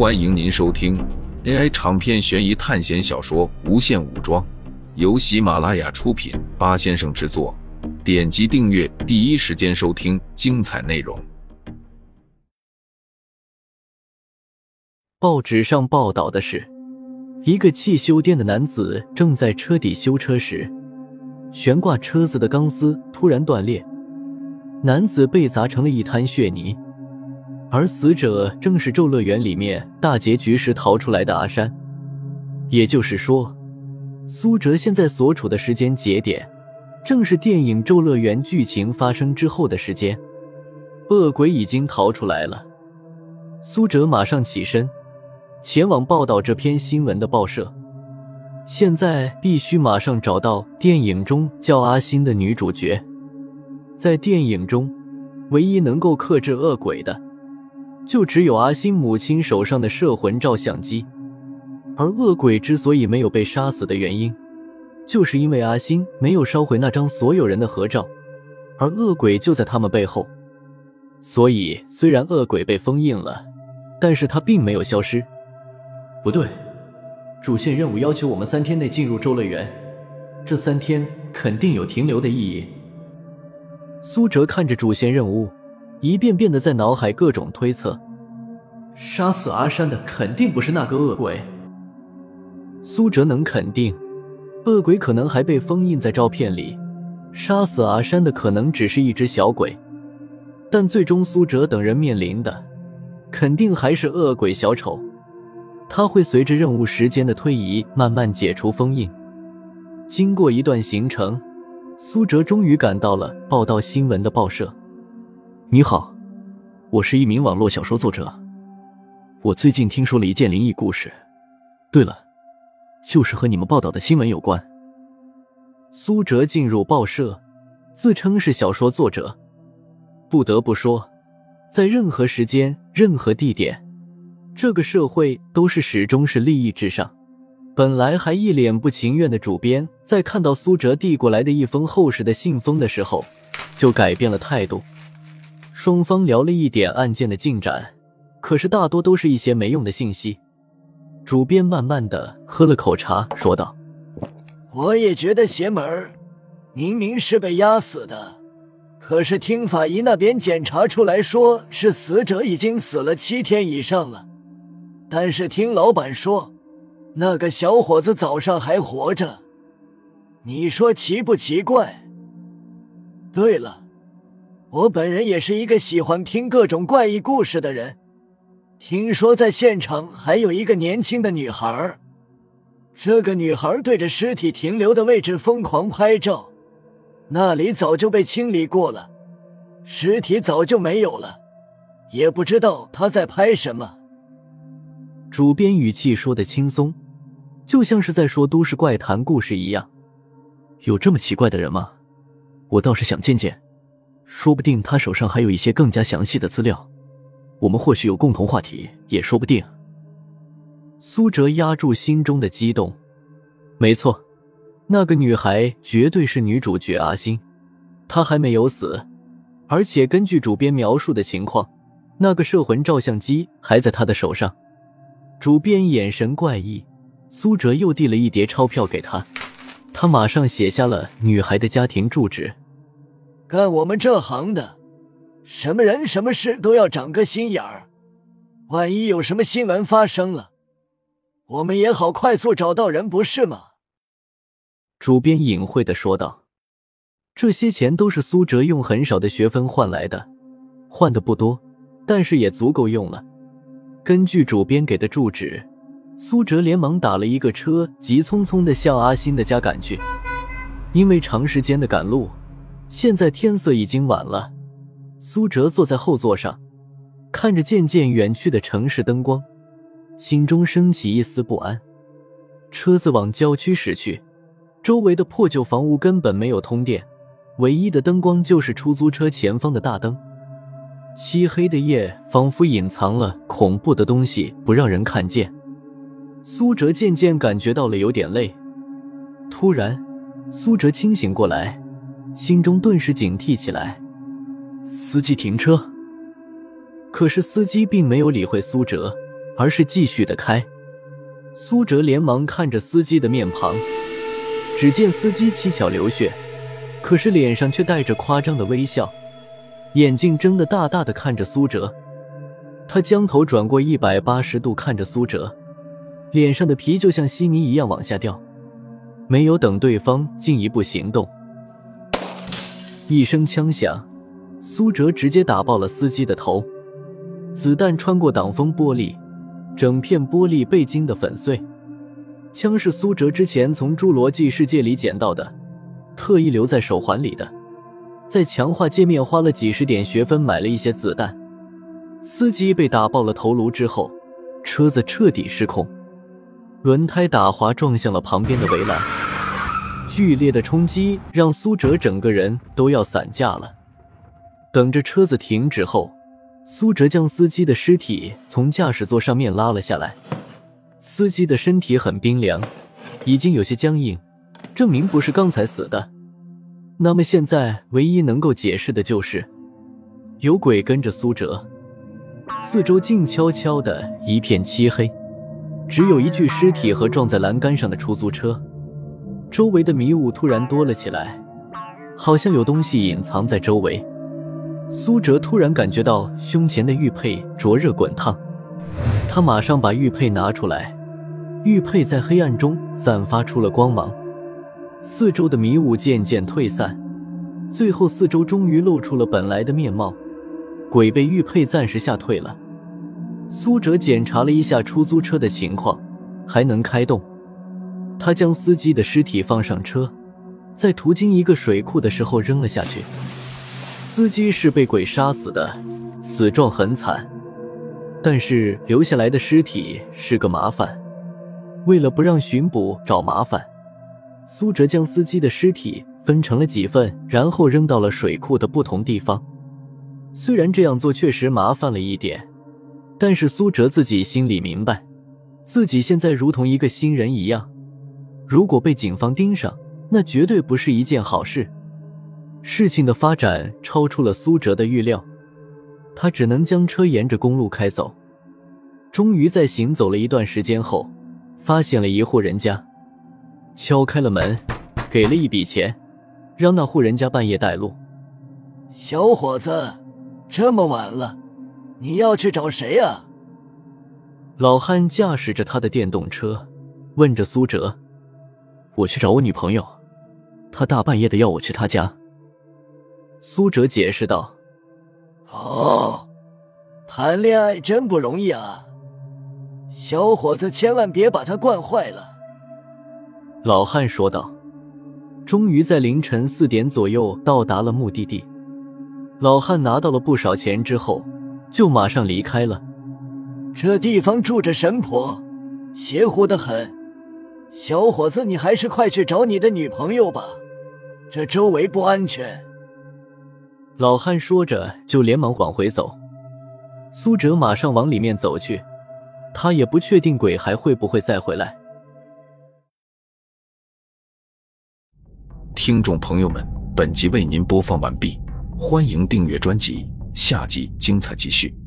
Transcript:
欢迎您收听 AI 长篇悬疑探险小说《无限武装》，由喜马拉雅出品，八先生制作。点击订阅，第一时间收听精彩内容。报纸上报道的是，一个汽修店的男子正在车底修车时，悬挂车子的钢丝突然断裂，男子被砸成了一滩血泥。而死者正是《咒乐园》里面大结局时逃出来的阿山，也就是说，苏哲现在所处的时间节点，正是电影《咒乐园》剧情发生之后的时间。恶鬼已经逃出来了，苏哲马上起身，前往报道这篇新闻的报社。现在必须马上找到电影中叫阿星的女主角，在电影中，唯一能够克制恶鬼的。就只有阿星母亲手上的摄魂照相机，而恶鬼之所以没有被杀死的原因，就是因为阿星没有烧毁那张所有人的合照，而恶鬼就在他们背后。所以，虽然恶鬼被封印了，但是他并没有消失。不对，主线任务要求我们三天内进入周乐园，这三天肯定有停留的意义。苏哲看着主线任务。一遍遍的在脑海各种推测，杀死阿山的肯定不是那个恶鬼。苏哲能肯定，恶鬼可能还被封印在照片里，杀死阿山的可能只是一只小鬼。但最终苏哲等人面临的，肯定还是恶鬼小丑。他会随着任务时间的推移慢慢解除封印。经过一段行程，苏哲终于赶到了报道新闻的报社。你好，我是一名网络小说作者。我最近听说了一件灵异故事。对了，就是和你们报道的新闻有关。苏哲进入报社，自称是小说作者。不得不说，在任何时间、任何地点，这个社会都是始终是利益至上。本来还一脸不情愿的主编，在看到苏哲递过来的一封厚实的信封的时候，就改变了态度。双方聊了一点案件的进展，可是大多都是一些没用的信息。主编慢慢的喝了口茶，说道：“我也觉得邪门，明明是被压死的，可是听法医那边检查出来说是死者已经死了七天以上了，但是听老板说，那个小伙子早上还活着，你说奇不奇怪？对了。”我本人也是一个喜欢听各种怪异故事的人。听说在现场还有一个年轻的女孩，这个女孩对着尸体停留的位置疯狂拍照，那里早就被清理过了，尸体早就没有了，也不知道她在拍什么。主编语气说的轻松，就像是在说都市怪谈故事一样。有这么奇怪的人吗？我倒是想见见。说不定他手上还有一些更加详细的资料，我们或许有共同话题，也说不定。苏哲压住心中的激动，没错，那个女孩绝对是女主角阿星，她还没有死，而且根据主编描述的情况，那个摄魂照相机还在她的手上。主编眼神怪异，苏哲又递了一叠钞票给他，他马上写下了女孩的家庭住址。干我们这行的，什么人什么事都要长个心眼儿，万一有什么新闻发生了，我们也好快速找到人，不是吗？主编隐晦的说道：“这些钱都是苏哲用很少的学分换来的，换的不多，但是也足够用了。根据主编给的住址，苏哲连忙打了一个车，急匆匆的向阿新的家赶去，因为长时间的赶路。”现在天色已经晚了，苏哲坐在后座上，看着渐渐远去的城市灯光，心中升起一丝不安。车子往郊区驶去，周围的破旧房屋根本没有通电，唯一的灯光就是出租车前方的大灯。漆黑的夜仿佛隐藏了恐怖的东西，不让人看见。苏哲渐渐感觉到了有点累，突然，苏哲清醒过来。心中顿时警惕起来，司机停车。可是司机并没有理会苏哲，而是继续的开。苏哲连忙看着司机的面庞，只见司机七窍流血，可是脸上却带着夸张的微笑，眼睛睁得大大的看着苏哲。他将头转过一百八十度看着苏哲，脸上的皮就像稀泥一样往下掉。没有等对方进一步行动，一声枪响，苏哲直接打爆了司机的头，子弹穿过挡风玻璃，整片玻璃被惊得粉碎。枪是苏哲之前从侏罗纪世界里捡到的，特意留在手环里的，在强化界面花了几十点学分买了一些子弹。司机被打爆了头颅之后，车子彻底失控，轮胎打滑撞向了旁边的围栏。剧烈的冲击让苏哲整个人都要散架了。等着车子停止后，苏哲将司机的尸体从驾驶座上面拉了下来。司机的身体很冰凉，已经有些僵硬，证明不是刚才死的。那么现在唯一能够解释的就是有鬼跟着苏哲。四周静悄悄的一片漆黑，只有一具尸体和撞在栏杆上的出租车。周围的迷雾突然多了起来，好像有东西隐藏在周围。苏哲突然感觉到胸前的玉佩灼热滚烫，他马上把玉佩拿出来，玉佩在黑暗中散发出了光芒，四周的迷雾渐渐退散，最后四周终于露出了本来的面貌。鬼被玉佩暂时吓退了。苏哲检查了一下出租车的情况，还能开动。他将司机的尸体放上车，在途经一个水库的时候扔了下去。司机是被鬼杀死的，死状很惨，但是留下来的尸体是个麻烦。为了不让巡捕找麻烦，苏哲将司机的尸体分成了几份，然后扔到了水库的不同地方。虽然这样做确实麻烦了一点，但是苏哲自己心里明白，自己现在如同一个新人一样。如果被警方盯上，那绝对不是一件好事。事情的发展超出了苏哲的预料，他只能将车沿着公路开走。终于在行走了一段时间后，发现了一户人家，敲开了门，给了一笔钱，让那户人家半夜带路。小伙子，这么晚了，你要去找谁啊？老汉驾驶着他的电动车，问着苏哲。我去找我女朋友，她大半夜的要我去她家。苏哲解释道：“哦，谈恋爱真不容易啊，小伙子千万别把她惯坏了。”老汉说道。终于在凌晨四点左右到达了目的地。老汉拿到了不少钱之后，就马上离开了。这地方住着神婆，邪乎的很。小伙子，你还是快去找你的女朋友吧，这周围不安全。老汉说着，就连忙往回走。苏哲马上往里面走去，他也不确定鬼还会不会再回来。听众朋友们，本集为您播放完毕，欢迎订阅专辑，下集精彩继续。